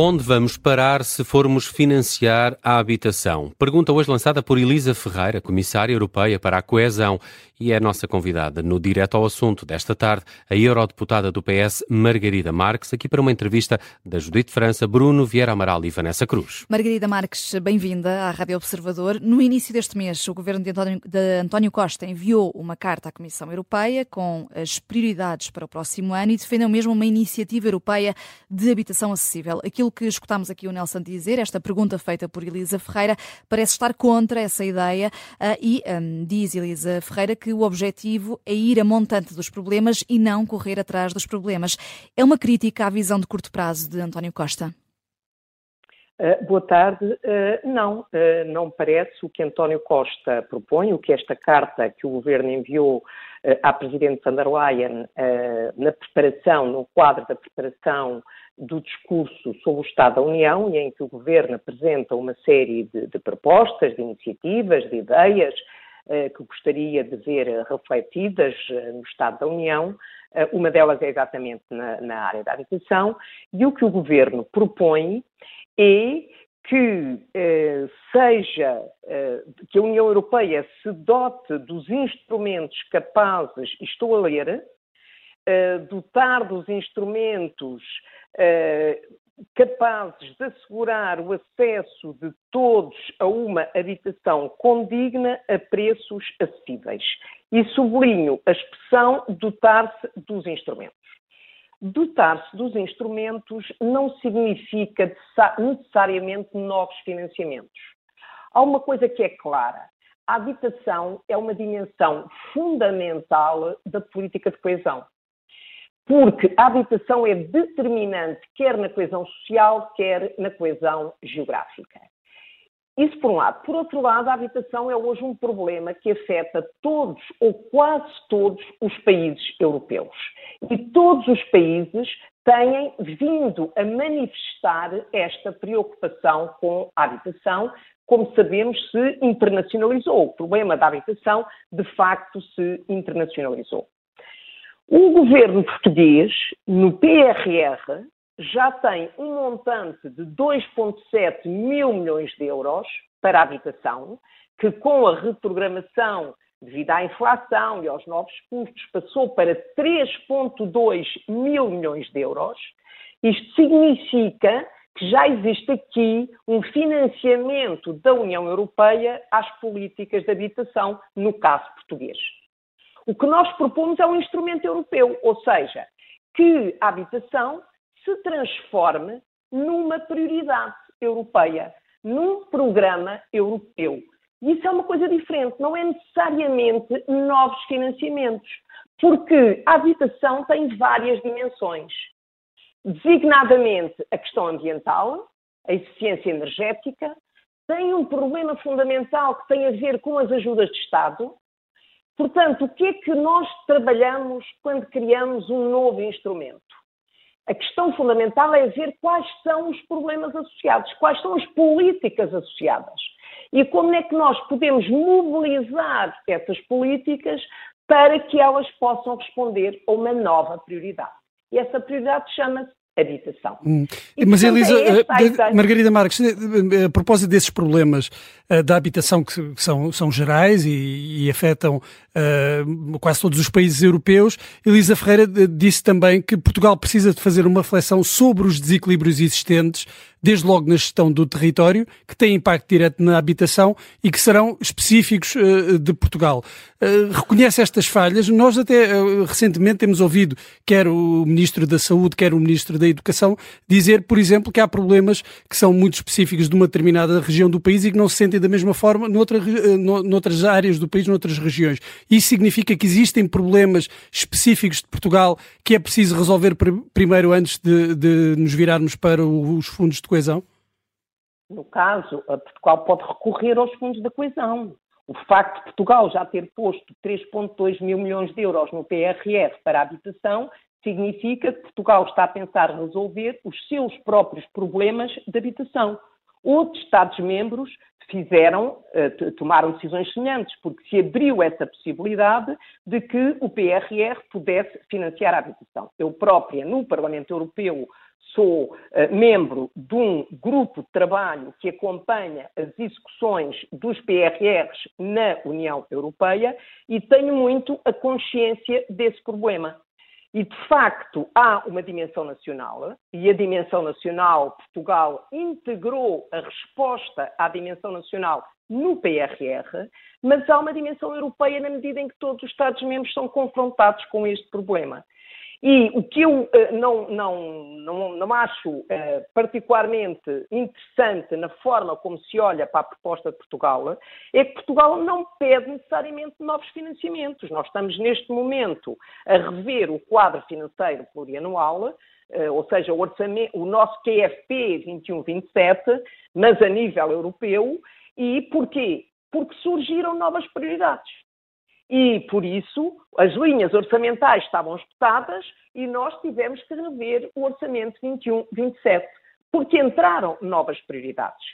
Onde vamos parar se formos financiar a habitação? Pergunta hoje lançada por Elisa Ferreira, Comissária Europeia para a Coesão, e é a nossa convidada no Direto ao Assunto desta tarde, a eurodeputada do PS, Margarida Marques, aqui para uma entrevista da Judite França, Bruno Vieira Amaral e Vanessa Cruz. Margarida Marques, bem-vinda à Rádio Observador. No início deste mês, o governo de António, de António Costa enviou uma carta à Comissão Europeia com as prioridades para o próximo ano e defendeu mesmo uma iniciativa europeia de habitação acessível. Aquilo que escutámos aqui o Nelson dizer, esta pergunta feita por Elisa Ferreira, parece estar contra essa ideia uh, e um, diz Elisa Ferreira que o objetivo é ir a montante dos problemas e não correr atrás dos problemas. É uma crítica à visão de curto prazo de António Costa? Uh, boa tarde. Uh, não, uh, não parece o que António Costa propõe, o que esta carta que o Governo enviou à Presidente van der Leyen na preparação, no quadro da preparação do discurso sobre o Estado da União, e em que o Governo apresenta uma série de, de propostas, de iniciativas, de ideias que gostaria de ver refletidas no Estado da União. Uma delas é exatamente na, na área da habitação, e o que o Governo propõe é que eh, seja eh, que a União Europeia se dote dos instrumentos capazes, estou a ler, eh, dotar dos instrumentos eh, capazes de assegurar o acesso de todos a uma habitação condigna a preços acessíveis. E sublinho a expressão dotar-se dos instrumentos. Dotar-se dos instrumentos não significa necessariamente novos financiamentos. Há uma coisa que é clara: a habitação é uma dimensão fundamental da política de coesão. Porque a habitação é determinante quer na coesão social, quer na coesão geográfica. Isso por um lado. Por outro lado, a habitação é hoje um problema que afeta todos ou quase todos os países europeus. E todos os países têm vindo a manifestar esta preocupação com a habitação. Como sabemos, se internacionalizou. O problema da habitação, de facto, se internacionalizou. O governo português, no PRR, já tem um montante de 2,7 mil milhões de euros para a habitação, que com a reprogramação devido à inflação e aos novos custos passou para 3,2 mil milhões de euros. Isto significa que já existe aqui um financiamento da União Europeia às políticas de habitação, no caso português. O que nós propomos é um instrumento europeu, ou seja, que a habitação se transforme numa prioridade europeia, num programa europeu. E isso é uma coisa diferente, não é necessariamente novos financiamentos, porque a habitação tem várias dimensões. Designadamente a questão ambiental, a eficiência energética, tem um problema fundamental que tem a ver com as ajudas de Estado. Portanto, o que é que nós trabalhamos quando criamos um novo instrumento? A questão fundamental é ver quais são os problemas associados, quais são as políticas associadas e como é que nós podemos mobilizar essas políticas para que elas possam responder a uma nova prioridade. E essa prioridade chama-se habitação. Hum. Mas, Elisa, é Margarida Marques, a propósito desses problemas da habitação que, que, são, são gerais e, e afetam uh, quase todos os países europeus, Elisa Ferreira disse também que Portugal precisa de fazer uma reflexão sobre os desequilíbrios existentes desde logo na gestão do território, que têm impacto direto na habitação e que serão específicos uh, de Portugal. Uh, reconhece estas falhas. Nós até uh, recentemente temos ouvido quer o Ministro da Saúde, quer o Ministro da Educação dizer, por exemplo, que há problemas que são muito específicos de uma determinada região do país e que não se sentem da mesma forma noutra, noutras áreas do país, noutras regiões. Isso significa que existem problemas específicos de Portugal que é preciso resolver pr primeiro antes de, de nos virarmos para os fundos de de coesão? No caso, Portugal pode recorrer aos fundos da coesão. O facto de Portugal já ter posto 3,2 mil milhões de euros no PRR para a habitação significa que Portugal está a pensar resolver os seus próprios problemas de habitação. Outros Estados-membros fizeram, eh, tomaram decisões semelhantes, porque se abriu essa possibilidade de que o PRR pudesse financiar a habitação. Eu própria, no Parlamento Europeu, sou uh, membro de um grupo de trabalho que acompanha as execuções dos PRRs na União Europeia e tenho muito a consciência desse problema. E, de facto, há uma dimensão nacional, e a dimensão nacional, Portugal integrou a resposta à dimensão nacional no PRR, mas há uma dimensão europeia na medida em que todos os Estados-membros são confrontados com este problema. E o que eu uh, não, não, não, não, acho uh, particularmente interessante na forma como se olha para a proposta de Portugal é que Portugal não pede necessariamente novos financiamentos. Nós estamos neste momento a rever o quadro financeiro plurianual, uh, ou seja, o, o nosso QFP 21-27, mas a nível europeu. E porquê? Porque surgiram novas prioridades e, por isso, as linhas orçamentais estavam esgotadas e nós tivemos que rever o orçamento 21-27, porque entraram novas prioridades.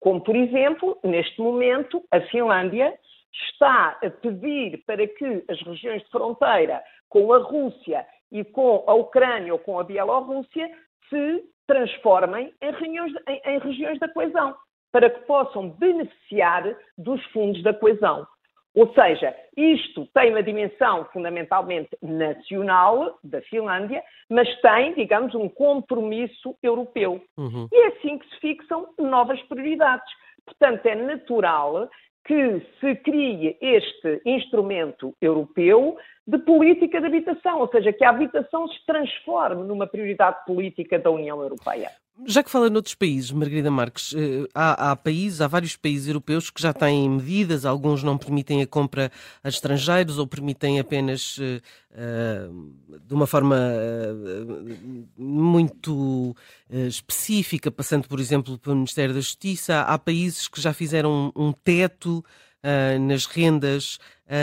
Como, por exemplo, neste momento, a Finlândia está a pedir para que as regiões de fronteira com a Rússia e com a Ucrânia ou com a Bielorrússia se transformem em, regiões, em, em regiões da coesão, para que possam beneficiar dos fundos da coesão. Ou seja, isto tem uma dimensão fundamentalmente nacional da Finlândia, mas tem, digamos, um compromisso europeu. Uhum. E é assim que se fixam novas prioridades. Portanto, é natural que se crie este instrumento europeu de política de habitação, ou seja, que a habitação se transforme numa prioridade política da União Europeia. Já que fala noutros países, Margarida Marques, eh, há, há, países, há vários países europeus que já têm medidas, alguns não permitem a compra a estrangeiros ou permitem apenas uh, de uma forma uh, muito uh, específica, passando, por exemplo, pelo Ministério da Justiça. Há países que já fizeram um teto nas rendas.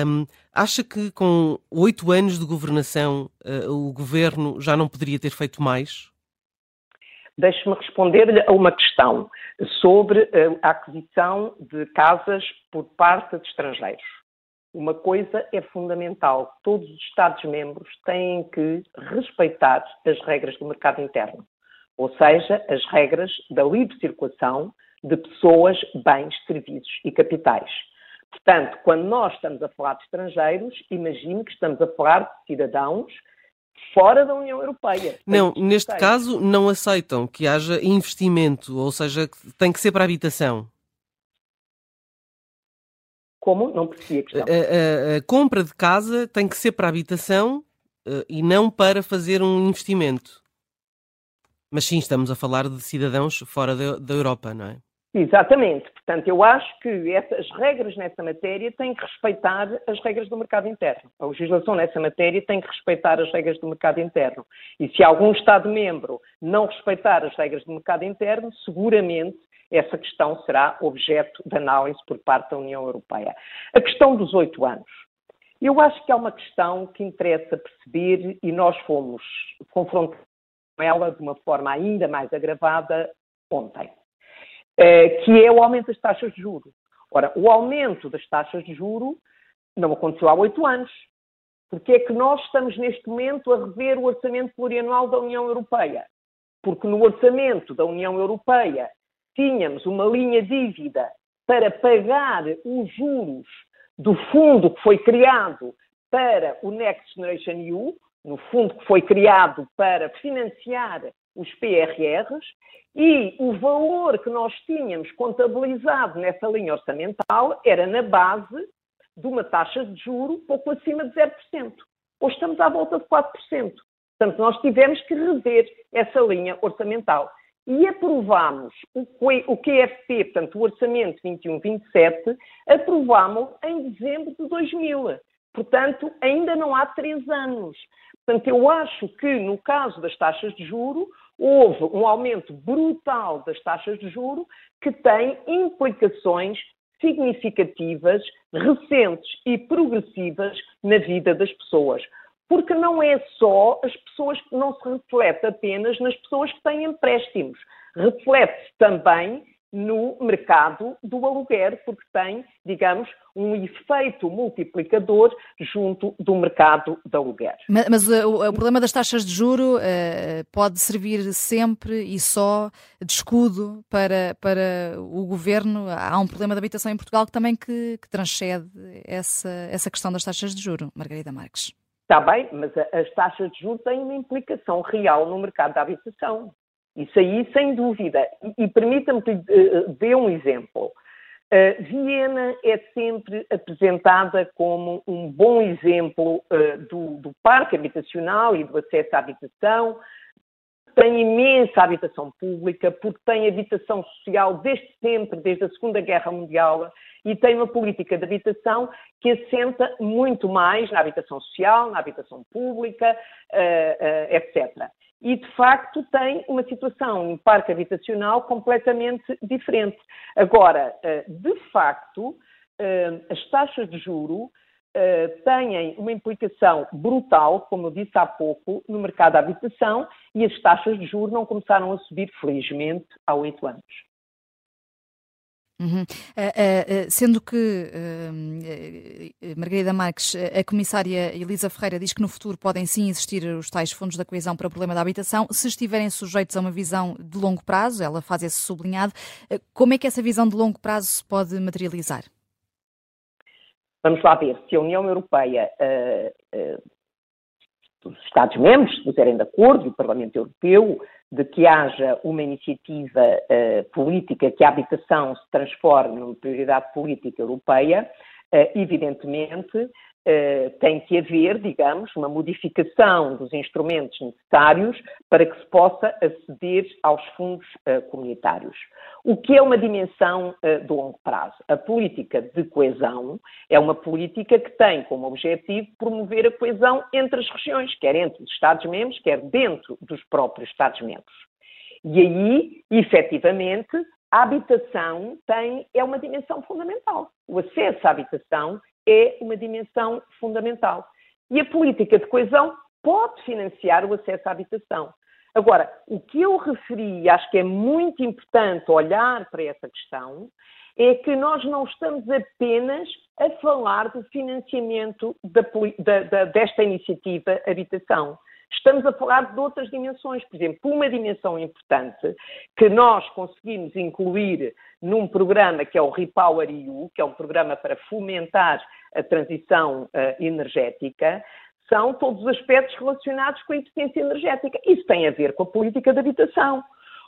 Um, acha que com oito anos de governação o governo já não poderia ter feito mais? Deixe-me responder-lhe a uma questão sobre eh, a aquisição de casas por parte de estrangeiros. Uma coisa é fundamental: todos os Estados-membros têm que respeitar as regras do mercado interno, ou seja, as regras da livre circulação de pessoas, bens, serviços e capitais. Portanto, quando nós estamos a falar de estrangeiros, imagine que estamos a falar de cidadãos fora da União Europeia. Não, neste caso não aceitam que haja investimento, ou seja, tem que ser para a habitação. Como? Não percebi a questão. A, a, a compra de casa tem que ser para a habitação uh, e não para fazer um investimento. Mas sim, estamos a falar de cidadãos fora da, da Europa, não é? Exatamente. Portanto, eu acho que essas regras nessa matéria têm que respeitar as regras do mercado interno. A legislação nessa matéria tem que respeitar as regras do mercado interno. E se algum Estado-membro não respeitar as regras do mercado interno, seguramente essa questão será objeto de análise por parte da União Europeia. A questão dos oito anos. Eu acho que é uma questão que interessa perceber e nós fomos confrontados com ela de uma forma ainda mais agravada ontem. Eh, que é o aumento das taxas de juro. Ora, o aumento das taxas de juro não aconteceu há oito anos. Porque é que nós estamos neste momento a rever o orçamento plurianual da União Europeia? Porque no orçamento da União Europeia tínhamos uma linha dívida para pagar os juros do fundo que foi criado para o Next Generation EU, no fundo que foi criado para financiar os PRRs, e o valor que nós tínhamos contabilizado nessa linha orçamental era na base de uma taxa de juro pouco acima de 0%. Hoje estamos à volta de 4%. Portanto, nós tivemos que rever essa linha orçamental. E aprovámos o QFP, portanto, o Orçamento 21-27, aprovámos em dezembro de 2000. Portanto, ainda não há três anos. Portanto, eu acho que no caso das taxas de juro, houve um aumento brutal das taxas de juro que tem implicações significativas, recentes e progressivas na vida das pessoas. Porque não é só as pessoas não se reflete apenas nas pessoas que têm empréstimos, reflete-se também no mercado do aluguer, porque tem, digamos, um efeito multiplicador junto do mercado de aluguer. Mas, mas uh, o, o, problema das taxas de juro uh, pode servir sempre e só de escudo para, para o governo. Há um problema de habitação em Portugal que também que, que transcende essa, essa questão das taxas de juro, Margarida Marques. Está bem, mas as taxas de juros têm uma implicação real no mercado da habitação. Isso aí, sem dúvida. E, e permita-me que uh, dê um exemplo. Uh, Viena é sempre apresentada como um bom exemplo uh, do, do, parque habitacional e do acesso à habitação. Tem imensa habitação pública, porque tem habitação social desde sempre, desde a Segunda Guerra Mundial, e tem uma política de habitação que assenta muito mais na habitação social, na habitação pública, uh, etc e, de facto, tem uma situação em parque habitacional completamente diferente. Agora, eh, de facto, eh, as taxas de juro eh, têm uma implicação brutal, como eu disse há pouco, no mercado da habitação e as taxas de juro não começaram a subir, felizmente, há oito anos. Uhum. Uh, uh, uh, sendo que, Margarida Marques, a comissária Elisa Ferreira diz que no futuro podem sim existir os tais fundos da coesão para o problema da habitação, se estiverem sujeitos a uma visão de longo prazo, ela faz esse sublinhado, como é que essa visão de longo prazo se pode materializar? Vamos lá ver, se a União Europeia, os Estados-membros se puserem de acordo, o Parlamento Europeu, de que haja uma iniciativa uh, política que a habitação se transforme numa prioridade política europeia, uh, evidentemente uh, tem que haver, digamos, uma modificação dos instrumentos necessários para que se possa aceder aos fundos comunitários. O que é uma dimensão uh, de longo prazo? A política de coesão é uma política que tem como objetivo promover a coesão entre as regiões, quer entre os Estados-membros, quer dentro dos próprios Estados-membros. E aí, efetivamente, a habitação tem, é uma dimensão fundamental. O acesso à habitação é uma dimensão fundamental. E a política de coesão pode financiar o acesso à habitação. Agora, o que eu referi, e acho que é muito importante olhar para essa questão, é que nós não estamos apenas a falar do financiamento da, da, desta iniciativa Habitação. Estamos a falar de outras dimensões. Por exemplo, uma dimensão importante que nós conseguimos incluir num programa que é o Repower EU, que é um programa para fomentar a transição uh, energética, são todos os aspectos relacionados com a eficiência energética. Isso tem a ver com a política de habitação.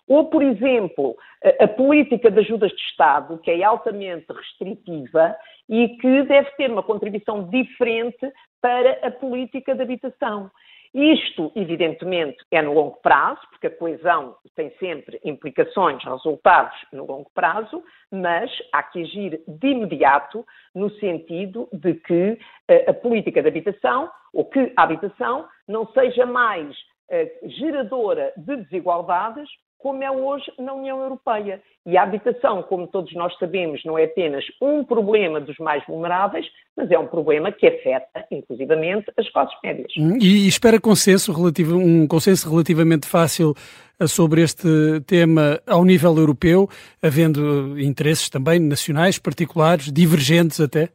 Ou, por exemplo, a, a política de ajudas de Estado, que é altamente restritiva e que deve ter uma contribuição diferente para a política de habitação. Isto, evidentemente, é no longo prazo, porque a coesão tem sempre implicações, resultados no longo prazo, mas há que agir de imediato no sentido de que uh, a política de habitação, ou que a habitação, não seja mais uh, geradora de desigualdades, como é hoje na União Europeia. E a habitação, como todos nós sabemos, não é apenas um problema dos mais vulneráveis, mas é um problema que afeta, inclusivamente, as classes médias. Hum, e espera consenso relativo, um consenso relativamente fácil eh, sobre este tema ao nível europeu, havendo interesses também nacionais, particulares, divergentes até?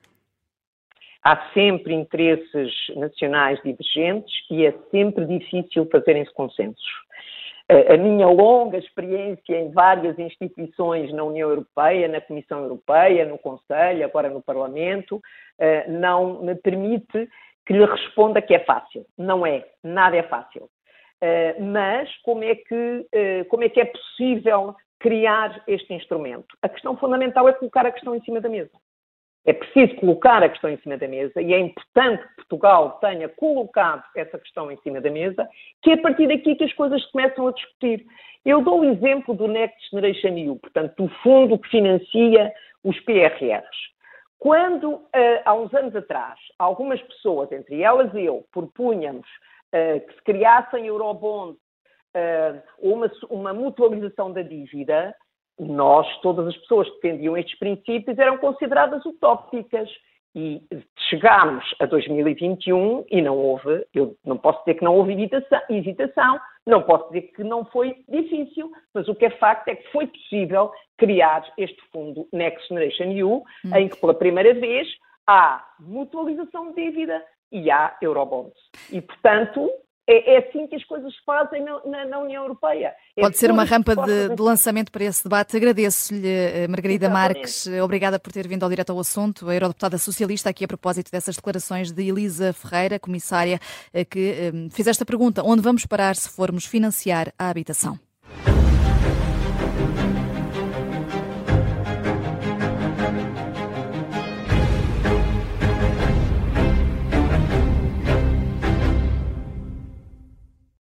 Há sempre interesses nacionais divergentes e é sempre difícil fazerem-se consensos a minha longa experiência em várias instituições na União Europeia, na Comissão Europeia, no Conselho, agora no Parlamento, eh, não me permite que lhe responda que é fácil. Não é, nada é fácil. Eh, mas como é que, eh, como é, que é possível criar este instrumento? A questão fundamental é colocar a questão em cima da mesa. É preciso colocar a questão em cima da mesa e é importante que Portugal tenha colocado essa questão em cima da mesa, que é a partir daqui que as coisas começam a discutir. Eu dou o exemplo do Next Generation EU, portanto, do fundo que financia os PRRs. Quando, eh, há uns anos atrás, algumas pessoas, entre elas eu, propunhamos uh, que se criassem eurobonds uh, uma, uma mutualização da dívida, nós, todas as pessoas que defendiam estes princípios, eram consideradas utópicas. E chegámos a 2021 e não houve, eu não posso dizer que não houve hesitação, Não posso dizer que não foi difícil, mas o que é facto é que foi possível criar este fundo Next Generation EU, hum. em que pela primeira vez há mutualização de dívida e há eurobonds. E, portanto, é, é, assim que as coisas se fazem na, na, na União Europeia. É Pode ser uma rampa de, de, lançamento para esse debate. Agradeço-lhe, eh, Margarida Exatamente. Marques. Obrigada por ter vindo ao direto ao assunto. A Eurodeputada Socialista, aqui a propósito dessas declarações de Elisa Ferreira, comissária, eh, que eh, fez esta pergunta: onde vamos parar se formos financiar a habitação?